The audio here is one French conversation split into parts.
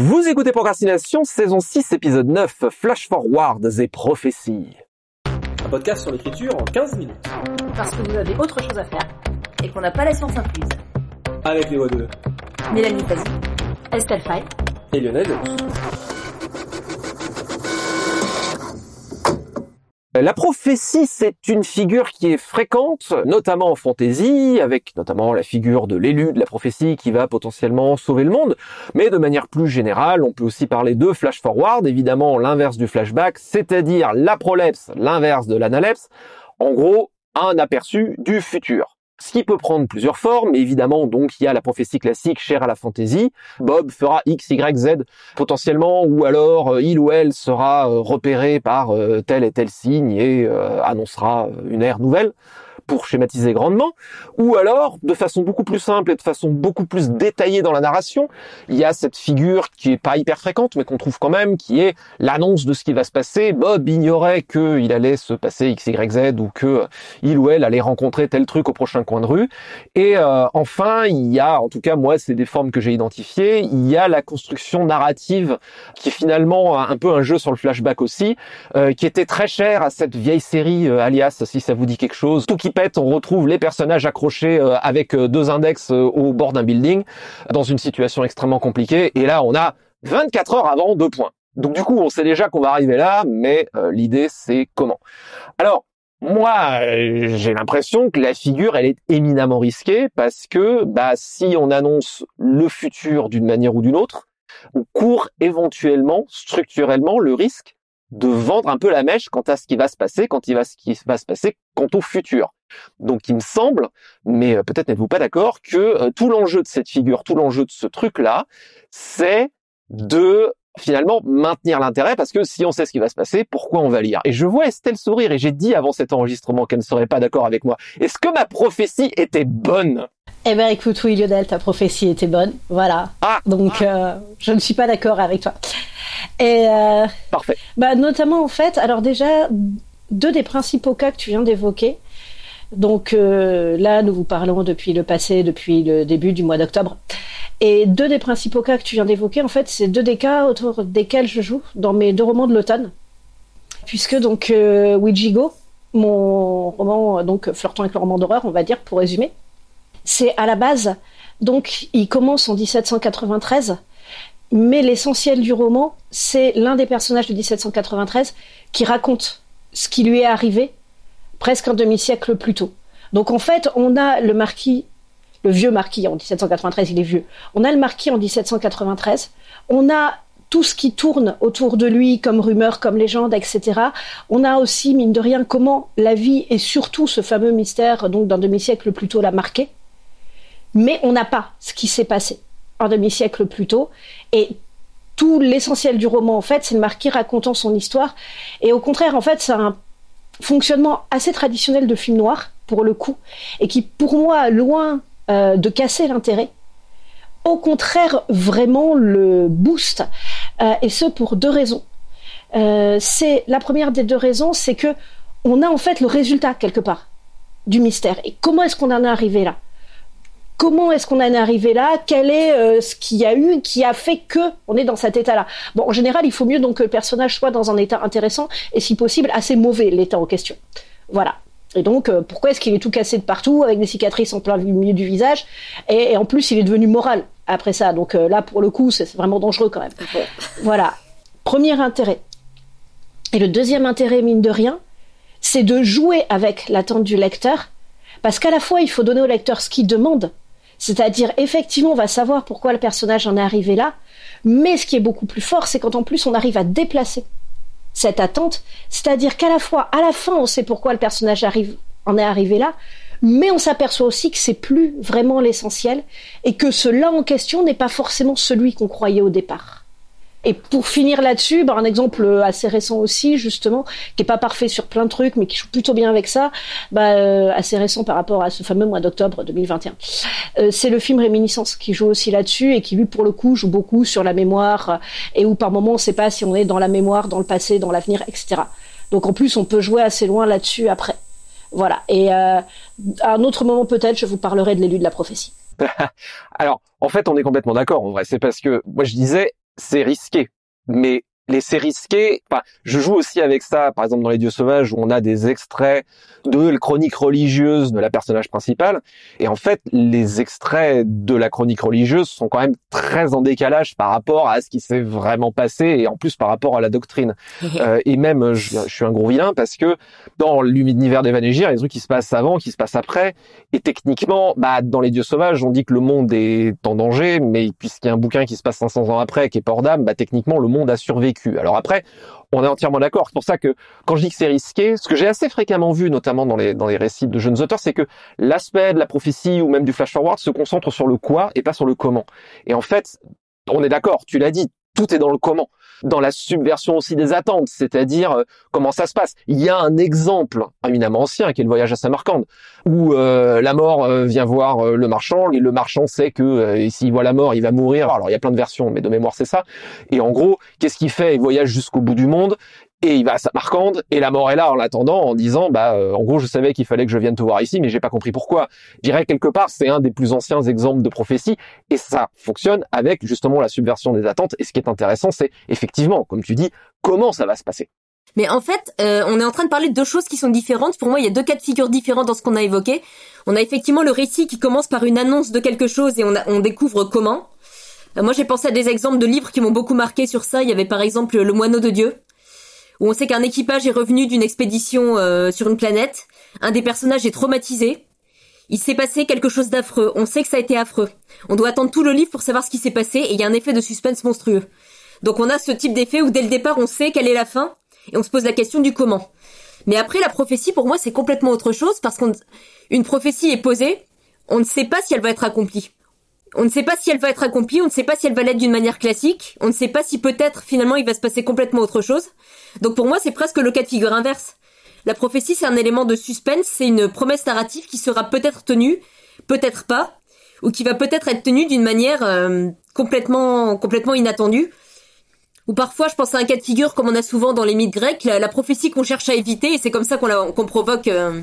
Vous écoutez Procrastination, saison 6, épisode 9, Flash Forwards et Prophéties. Un podcast sur l'écriture en 15 minutes. Parce que vous avez autre chose à faire et qu'on n'a pas la science incluse. Avec les voix de Mélanie Fazi, Estelle Fay et Lionel Delous. La prophétie, c'est une figure qui est fréquente, notamment en fantasy, avec notamment la figure de l'élu de la prophétie qui va potentiellement sauver le monde. Mais de manière plus générale, on peut aussi parler de flash forward, évidemment l'inverse du flashback, c'est-à-dire la prolepse, l'inverse de l'analepse. En gros, un aperçu du futur. Ce qui peut prendre plusieurs formes, évidemment, donc il y a la prophétie classique chère à la fantaisie. Bob fera X, Y, Z potentiellement, ou alors euh, il ou elle sera euh, repéré par euh, tel et tel signe et annoncera une ère nouvelle pour schématiser grandement, ou alors, de façon beaucoup plus simple et de façon beaucoup plus détaillée dans la narration, il y a cette figure qui est pas hyper fréquente, mais qu'on trouve quand même, qui est l'annonce de ce qui va se passer. Bob ignorait qu'il allait se passer X, Y, Z, ou que il ou elle allait rencontrer tel truc au prochain coin de rue. Et euh, enfin, il y a, en tout cas moi, c'est des formes que j'ai identifiées, il y a la construction narrative, qui est finalement un peu un jeu sur le flashback aussi, euh, qui était très cher à cette vieille série euh, Alias, si ça vous dit quelque chose, tout qui on retrouve les personnages accrochés euh, avec euh, deux index euh, au bord d'un building dans une situation extrêmement compliquée. Et là, on a 24 heures avant deux points. Donc du coup, on sait déjà qu'on va arriver là, mais l'idée c'est comment? Alors, moi, j'ai l'impression que la figure, elle est éminemment risquée parce que bah, si on annonce le futur d'une manière ou d'une autre, on court éventuellement, structurellement, le risque de vendre un peu la mèche quant à ce qui va se passer, quand il va ce qui va se passer quant au futur. Donc il me semble, mais euh, peut-être n'êtes-vous pas d'accord, que euh, tout l'enjeu de cette figure, tout l'enjeu de ce truc-là, c'est de finalement maintenir l'intérêt parce que si on sait ce qui va se passer, pourquoi on va lire? Et je vois Estelle sourire et j'ai dit avant cet enregistrement qu'elle ne serait pas d'accord avec moi. Est-ce que ma prophétie était bonne? Eh ben écoute, oui Lionel, ta prophétie était bonne, voilà. Ah, Donc euh, je ne suis pas d'accord avec toi. Et Parfait. Bah notamment en fait, alors déjà deux des principaux cas que tu viens d'évoquer, donc euh, là, nous vous parlons depuis le passé, depuis le début du mois d'octobre. Et deux des principaux cas que tu viens d'évoquer, en fait, c'est deux des cas autour desquels je joue dans mes deux romans de l'automne. Puisque donc euh, mon roman donc flirtant avec le roman d'horreur, on va dire pour résumer, c'est à la base donc il commence en 1793, mais l'essentiel du roman, c'est l'un des personnages de 1793 qui raconte ce qui lui est arrivé presque un demi-siècle plus tôt. Donc en fait, on a le marquis, le vieux marquis en 1793, il est vieux. On a le marquis en 1793. On a tout ce qui tourne autour de lui comme rumeur, comme légende, etc. On a aussi, mine de rien, comment la vie et surtout ce fameux mystère donc d'un demi-siècle plus tôt l'a marqué. Mais on n'a pas ce qui s'est passé un demi-siècle plus tôt. Et tout l'essentiel du roman, en fait, c'est le marquis racontant son histoire. Et au contraire, en fait, c'est un fonctionnement assez traditionnel de film noir, pour le coup, et qui, pour moi, loin euh, de casser l'intérêt, au contraire, vraiment le booste, euh, et ce pour deux raisons. Euh, c'est la première des deux raisons, c'est que on a en fait le résultat quelque part du mystère. Et comment est-ce qu'on en est arrivé là? Comment est-ce qu'on en est arrivé là? Quel est euh, ce qu'il y a eu qui a fait que on est dans cet état-là? Bon, en général, il faut mieux donc que le personnage soit dans un état intéressant et si possible assez mauvais l'état en question. Voilà. Et donc, euh, pourquoi est-ce qu'il est tout cassé de partout, avec des cicatrices en plein milieu du visage et, en plus, il est devenu moral après ça? Donc euh, là, pour le coup, c'est vraiment dangereux quand même. voilà. Premier intérêt. Et le deuxième intérêt, mine de rien, c'est de jouer avec l'attente du lecteur, parce qu'à la fois, il faut donner au lecteur ce qu'il demande, c'est-à-dire, effectivement, on va savoir pourquoi le personnage en est arrivé là, mais ce qui est beaucoup plus fort, c'est quand en plus on arrive à déplacer cette attente, c'est-à-dire qu'à la fois, à la fin, on sait pourquoi le personnage en est arrivé là, mais on s'aperçoit aussi que c'est plus vraiment l'essentiel et que cela en question n'est pas forcément celui qu'on croyait au départ. Et pour finir là-dessus, bah, un exemple assez récent aussi, justement, qui est pas parfait sur plein de trucs, mais qui joue plutôt bien avec ça, bah, euh, assez récent par rapport à ce fameux mois d'octobre 2021. Euh, c'est le film Réminiscence qui joue aussi là-dessus et qui lui, pour le coup, joue beaucoup sur la mémoire et où par moment on ne sait pas si on est dans la mémoire, dans le passé, dans l'avenir, etc. Donc en plus, on peut jouer assez loin là-dessus après. Voilà. Et euh, à un autre moment peut-être, je vous parlerai de l'élu de la prophétie. Alors, en fait, on est complètement d'accord. En vrai, c'est parce que moi je disais c'est risqué. Mais les c'est risqué. Enfin, je joue aussi avec ça, par exemple dans Les Dieux Sauvages, où on a des extraits de la chronique religieuse de la personnage principale. Et en fait, les extraits de la chronique religieuse sont quand même très en décalage par rapport à ce qui s'est vraiment passé, et en plus par rapport à la doctrine. euh, et même, je, je, suis un gros vilain parce que dans l'univers d'Evanégir, il y a des trucs qui se passent avant, qui se passent après. Et techniquement, bah, dans Les Dieux Sauvages, on dit que le monde est en danger, mais puisqu'il y a un bouquin qui se passe 500 ans après, qui est Port d'âme, bah, techniquement, le monde a survécu alors après, on est entièrement d'accord. C'est pour ça que quand je dis que c'est risqué, ce que j'ai assez fréquemment vu, notamment dans les, dans les récits de jeunes auteurs, c'est que l'aspect de la prophétie ou même du flash forward se concentre sur le quoi et pas sur le comment. Et en fait, on est d'accord, tu l'as dit, tout est dans le comment dans la subversion aussi des attentes, c'est-à-dire euh, comment ça se passe. Il y a un exemple éminemment ancien qui est le voyage à Samarcande, où euh, la mort euh, vient voir le marchand, et le marchand sait que s'il voit la mort, il va mourir. Alors il y a plein de versions, mais de mémoire c'est ça. Et en gros, qu'est-ce qu'il fait? Il voyage jusqu'au bout du monde, et il va à Samarcande et la mort est là en l'attendant en disant bah euh, en gros je savais qu'il fallait que je vienne te voir ici mais j'ai pas compris pourquoi. Je dirais quelque part c'est un des plus anciens exemples de prophétie et ça fonctionne avec justement la subversion des attentes et ce qui est intéressant c'est effectivement comme tu dis comment ça va se passer. Mais en fait, euh, on est en train de parler de deux choses qui sont différentes. Pour moi, il y a deux cas de figure différents dans ce qu'on a évoqué. On a effectivement le récit qui commence par une annonce de quelque chose et on, on découvre comment. Euh, moi, j'ai pensé à des exemples de livres qui m'ont beaucoup marqué sur ça. Il y avait par exemple Le Moineau de Dieu, où on sait qu'un équipage est revenu d'une expédition euh, sur une planète. Un des personnages est traumatisé. Il s'est passé quelque chose d'affreux. On sait que ça a été affreux. On doit attendre tout le livre pour savoir ce qui s'est passé et il y a un effet de suspense monstrueux. Donc on a ce type d'effet où dès le départ on sait quelle est la fin et on se pose la question du comment. Mais après la prophétie pour moi c'est complètement autre chose parce qu'une prophétie est posée, on ne sait pas si elle va être accomplie. On ne sait pas si elle va être accomplie, on ne sait pas si elle va l'être d'une manière classique, on ne sait pas si peut-être finalement il va se passer complètement autre chose. Donc pour moi c'est presque le cas de figure inverse. La prophétie c'est un élément de suspense, c'est une promesse narrative qui sera peut-être tenue, peut-être pas, ou qui va peut-être être tenue d'une manière euh, complètement inattendue. Ou parfois je pense à un cas de figure comme on a souvent dans les mythes grecs, la, prophétie qu'on cherche à éviter et c'est comme ça qu'on provoque euh,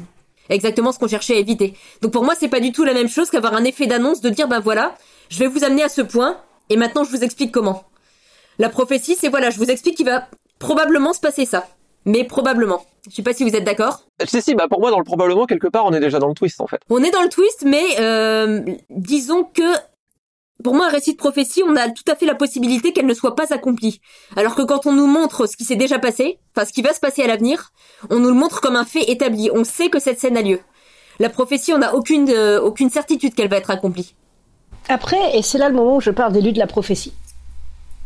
exactement ce qu'on cherchait à éviter. Donc pour moi, c'est pas du tout la même chose qu'avoir un effet d'annonce de dire, ben voilà, je vais vous amener à ce point, et maintenant je vous explique comment. La prophétie, c'est voilà, je vous explique qu'il va probablement se passer ça. Mais probablement. Je sais pas si vous êtes d'accord. Si, si, bah pour moi, dans le probablement, quelque part, on est déjà dans le twist, en fait. On est dans le twist, mais euh, disons que pour moi, un récit de prophétie, on a tout à fait la possibilité qu'elle ne soit pas accomplie. Alors que quand on nous montre ce qui s'est déjà passé, enfin ce qui va se passer à l'avenir, on nous le montre comme un fait établi. On sait que cette scène a lieu. La prophétie, on n'a aucune, euh, aucune certitude qu'elle va être accomplie. Après, et c'est là le moment où je parle d'élu de la prophétie.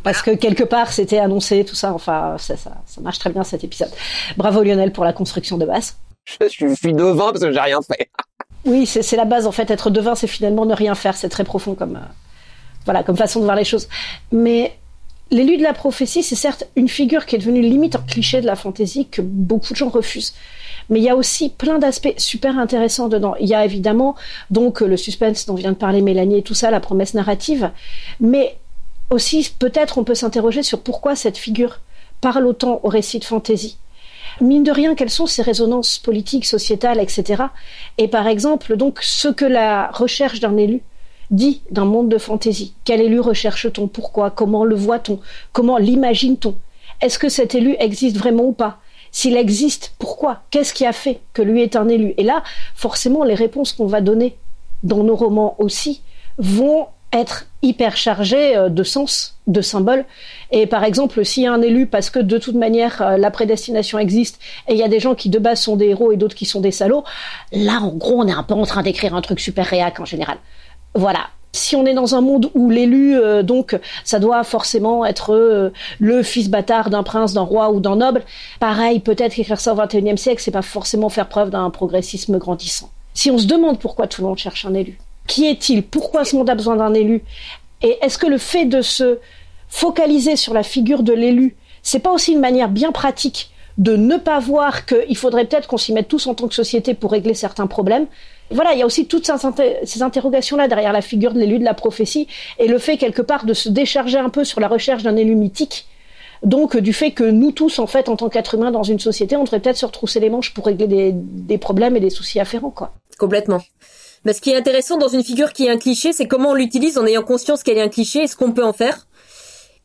Parce que quelque part, c'était annoncé, tout ça. Enfin, ça, ça, ça, marche très bien cet épisode. Bravo Lionel pour la construction de base. Je suis devin parce que j'ai rien fait. oui, c'est la base en fait. Être devin, c'est finalement ne rien faire. C'est très profond comme. Euh, voilà, comme façon de voir les choses. Mais l'élu de la prophétie, c'est certes une figure qui est devenue limite un cliché de la fantaisie que beaucoup de gens refusent. Mais il y a aussi plein d'aspects super intéressants dedans. Il y a évidemment donc le suspense dont vient de parler Mélanie et tout ça, la promesse narrative. Mais aussi, peut-être on peut s'interroger sur pourquoi cette figure parle autant au récit de fantaisie. Mine de rien, quelles sont ses résonances politiques, sociétales, etc. Et par exemple, donc, ce que la recherche d'un élu dit d'un monde de fantaisie. Quel élu recherche-t-on? Pourquoi? Comment le voit-on? Comment l'imagine-t-on? Est-ce que cet élu existe vraiment ou pas? S'il existe, pourquoi? Qu'est-ce qui a fait que lui est un élu? Et là, forcément, les réponses qu'on va donner dans nos romans aussi vont être hyper chargées euh, de sens, de symboles. Et par exemple, s'il y a un élu, parce que de toute manière, euh, la prédestination existe, et il y a des gens qui de base sont des héros et d'autres qui sont des salauds, là, en gros, on est un peu en train d'écrire un truc super réac en général. Voilà. Si on est dans un monde où l'élu, euh, donc, ça doit forcément être euh, le fils bâtard d'un prince, d'un roi ou d'un noble, pareil, peut-être qu'écrire ça au XXIe siècle, c'est pas forcément faire preuve d'un progressisme grandissant. Si on se demande pourquoi tout le monde cherche un élu, qui est-il Pourquoi ce monde a besoin d'un élu Et est-ce que le fait de se focaliser sur la figure de l'élu, c'est pas aussi une manière bien pratique de ne pas voir qu'il faudrait peut-être qu'on s'y mette tous en tant que société pour régler certains problèmes voilà, il y a aussi toutes ces interrogations-là derrière la figure de l'élu de la prophétie et le fait quelque part de se décharger un peu sur la recherche d'un élu mythique. Donc du fait que nous tous, en fait, en tant qu'êtres humains dans une société, on devrait peut-être se retrousser les manches pour régler des, problèmes et des soucis afférents, quoi. Complètement. Mais ce qui est intéressant dans une figure qui est un cliché, c'est comment on l'utilise en ayant conscience qu'elle est un cliché et ce qu'on peut en faire?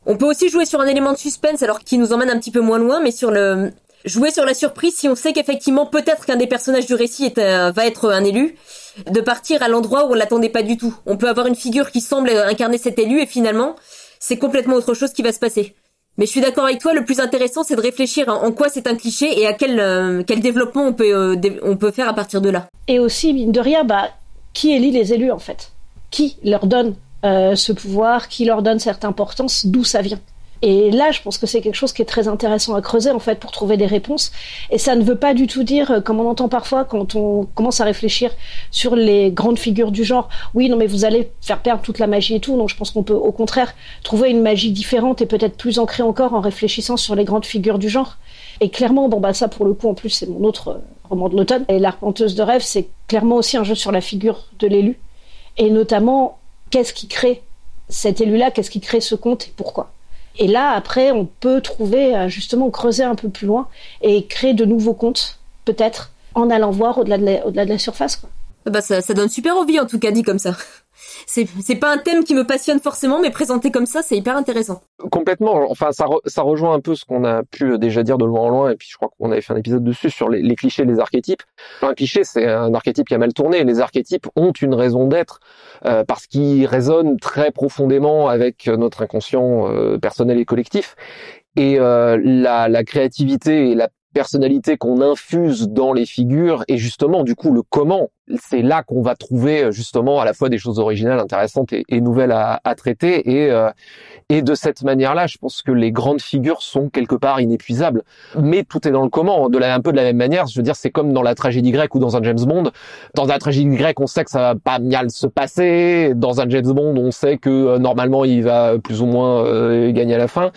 On peut aussi jouer sur un élément de suspense alors qui nous emmène un petit peu moins loin, mais sur le jouer sur la surprise si on sait qu'effectivement peut-être qu'un des personnages du récit est va être un élu, de partir à l'endroit où on l'attendait pas du tout. On peut avoir une figure qui semble incarner cet élu et finalement c'est complètement autre chose qui va se passer. Mais je suis d'accord avec toi, le plus intéressant c'est de réfléchir en quoi c'est un cliché et à quel euh, quel développement on peut euh, on peut faire à partir de là. Et aussi mine de rien, bah qui élit les élus en fait? Qui leur donne euh, ce pouvoir? Qui leur donne cette importance? D'où ça vient? Et là, je pense que c'est quelque chose qui est très intéressant à creuser en fait pour trouver des réponses. Et ça ne veut pas du tout dire, euh, comme on entend parfois quand on commence à réfléchir sur les grandes figures du genre, oui, non mais vous allez faire perdre toute la magie et tout. Non, je pense qu'on peut au contraire trouver une magie différente et peut-être plus ancrée encore en réfléchissant sur les grandes figures du genre. Et clairement, bon bah ça pour le coup en plus c'est mon autre euh, roman de l'automne. Et l'arpenteuse de rêve, c'est clairement aussi un jeu sur la figure de l'élu et notamment qu'est-ce qui crée cet élu-là, qu'est-ce qui crée ce conte et pourquoi? Et là, après, on peut trouver, euh, justement, creuser un peu plus loin et créer de nouveaux contes, peut-être, en allant voir au-delà de, la, au-delà de la surface. Quoi. Bah ça, ça donne super envie, en tout cas, dit comme ça c'est c'est pas un thème qui me passionne forcément, mais présenté comme ça, c'est hyper intéressant. Complètement. Enfin, ça ça rejoint un peu ce qu'on a pu déjà dire de loin en loin, et puis je crois qu'on avait fait un épisode dessus sur les, les clichés, les archétypes. Un cliché, c'est un archétype qui a mal tourné. Les archétypes ont une raison d'être euh, parce qu'ils résonnent très profondément avec notre inconscient euh, personnel et collectif. Et euh, la, la créativité et la personnalité qu'on infuse dans les figures et justement du coup le comment c'est là qu'on va trouver justement à la fois des choses originales intéressantes et, nouvelles à, traiter. Et euh, et de cette manière-là je pense que les grandes figures sont quelque part inépuisables. Mais tout est dans le comment de la un peu de la même manière. Je veux dire c'est comme dans la tragédie grecque ou dans un James Bond. Dans la tragédie grecque on sait que ça va pas bien se passer. Dans un James Bond on sait que euh, normalement il va plus ou moins euh, gagner à la fin.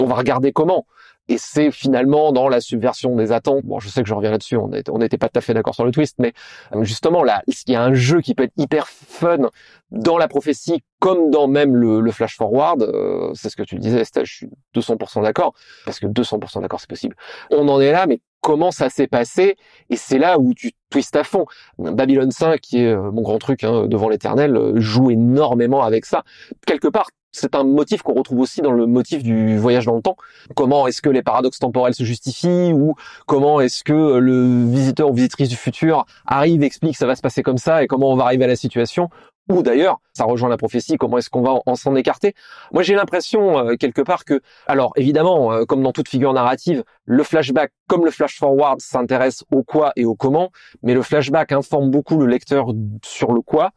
On va regarder comment et c'est finalement dans la subversion des attentes. Bon, je sais que je reviens là-dessus, on n'était pas tout à fait d'accord sur le twist, mais euh, justement là, il y a un jeu qui peut être hyper fun dans la prophétie comme dans même le, flash forward. Euh, c'est ce que tu disais, je suis 200% d'accord, parce que 200% d'accord, c'est possible. On en est là, mais comment ça s'est passé? Et c'est là où tu twistes à fond. Babylon 5 qui est euh, mon grand truc hein, devant l'éternel joue énormément avec ça. Quelque part c'est un motif qu'on retrouve aussi dans le motif du voyage dans le temps. Comment est-ce que les paradoxes temporels se justifient ou comment est-ce que le visiteur ou visitrice du futur arrive, explique ça va se passer comme ça et comment on va arriver à la situation. Ou d'ailleurs, ça rejoint la prophétie, comment est-ce qu'on va en s'en écarter. Moi j'ai l'impression euh, quelque part que, alors évidemment, euh, comme dans toute figure narrative, le flashback comme le flash forward s'intéresse au quoi et au comment, mais le flashback informe beaucoup le lecteur sur le quoi,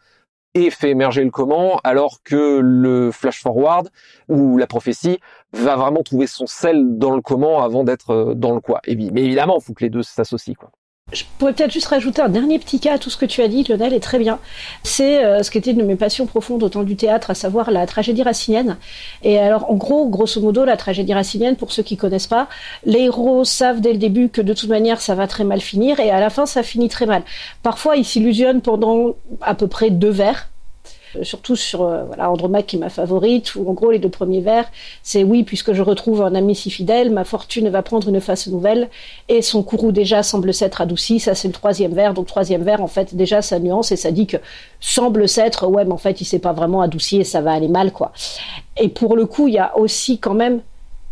et fait émerger le comment, alors que le flash forward ou la prophétie va vraiment trouver son sel dans le comment avant d'être euh, dans le quoi. Mais évidemment, il faut que les deux s'associent. Quoi. Je pourrais peut-être juste rajouter un dernier petit cas à tout ce que tu as dit, Lionel, est très bien. C'est euh, ce qui était une de mes passions profondes au temps du théâtre, à savoir la tragédie racinienne. Et alors, en gros, grosso modo, la tragédie racinienne, pour ceux qui connaissent pas, les héros savent dès le début que de toute manière, ça va très mal finir, et à la fin, ça finit très mal. Parfois, ils s'illusionnent pendant à peu près deux vers, surtout sur euh, voilà Andromaque qui est ma favorite où en gros les deux premiers vers c'est oui puisque je retrouve un ami si fidèle ma fortune va prendre une face nouvelle et son courroux déjà semble s'être adouci. Ça c'est le troisième vers. Donc troisième vers en fait déjà ça nuance et ça dit que semble s'être ouais mais en fait il s'est pas vraiment adouci et ça va aller mal quoi. Et pour le coup il y a aussi quand même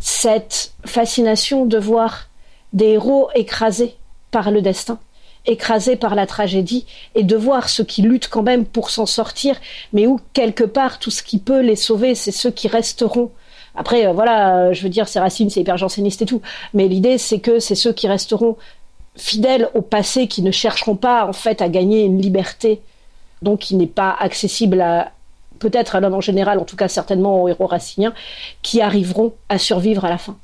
cette fascination de voir des héros écrasés par le destin écrasés par la tragédie et de voir ceux qui luttent quand même pour s'en sortir, mais où quelque part tout ce qui peut les sauver, c'est ceux qui resteront. Après, euh, voilà, je veux dire, c'est Racine, c'est hyper janséniste et tout, mais l'idée c'est que c'est ceux qui resteront fidèles au passé, qui ne chercheront pas en fait à gagner une liberté, donc qui n'est pas accessible à peut-être à l'homme en général, en tout cas certainement aux héros raciniens, qui arriveront à survivre à la fin.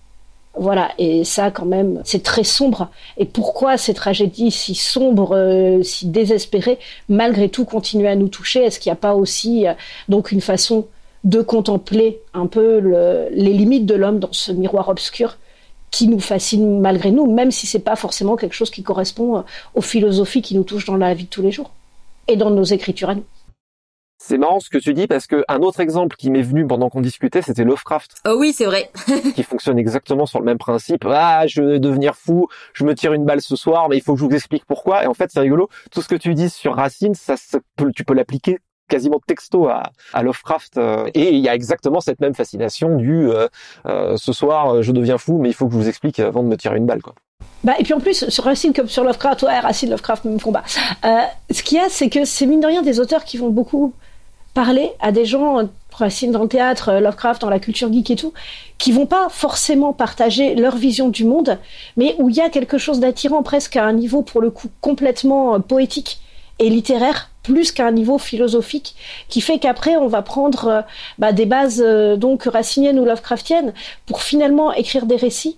Voilà, et ça quand même, c'est très sombre. Et pourquoi ces tragédies si sombres, euh, si désespérées, malgré tout continuent à nous toucher? Est-ce qu'il n'y a pas aussi euh, donc une façon de contempler un peu les limites de l'homme dans ce miroir obscur qui nous fascine malgré nous, même si c'est pas forcément quelque chose qui correspond euh, aux philosophies qui nous touchent dans la vie de tous les jours et dans nos écritures à nous? C'est marrant ce que tu dis parce que un autre exemple qui m'est venu pendant qu'on discutait, c'était Lovecraft. Oh oui, c'est vrai. qui fonctionne exactement sur le même principe. Ah, je vais devenir fou, je me tire une balle ce soir, mais il faut que je vous explique pourquoi. Et en fait, c'est rigolo. Tout ce que tu dis sur Racine, ça, tu peux l'appliquer quasiment texto à, à Lovecraft. euh, et il y a exactement cette même fascination du euh, euh, ce soir je deviens fou, mais il faut que je vous explique avant de me tirer une balle. Quoi. Bah, et puis en plus, sur Racine comme sur Lovecraft, ouais, Racine, Lovecraft, même combat. Euh, ce qu'il y a, c'est que c'est mine de rien des auteurs qui vont beaucoup parler à des gens, euh, Racine dans le théâtre, euh, Lovecraft dans la culture geek et tout, qui vont pas forcément partager leur vision du monde, mais où il y a quelque chose d'attirant presque à un niveau pour le coup complètement euh, poétique et littéraire plus qu'à un niveau philosophique qui fait qu'après on va prendre euh, bah, des bases euh, donc raciniennes ou Lovecraftiennes pour finalement écrire des récits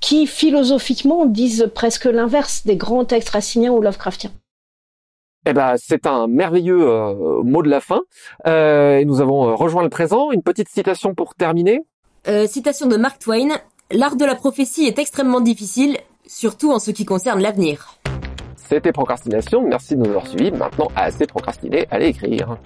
qui philosophiquement disent presque l'inverse des grands textes raciniens ou Lovecraftiens. Eh ben, c'est un merveilleux euh, mot de la fin. Euh, et nous avons euh, rejoint le présent. Une petite citation pour terminer. Euh, citation de Mark Twain. L'art de la prophétie est extrêmement difficile, surtout en ce qui concerne l'avenir. C'était Procrastination. Merci de nous avoir suivis. Maintenant, assez procrastiné, allez écrire.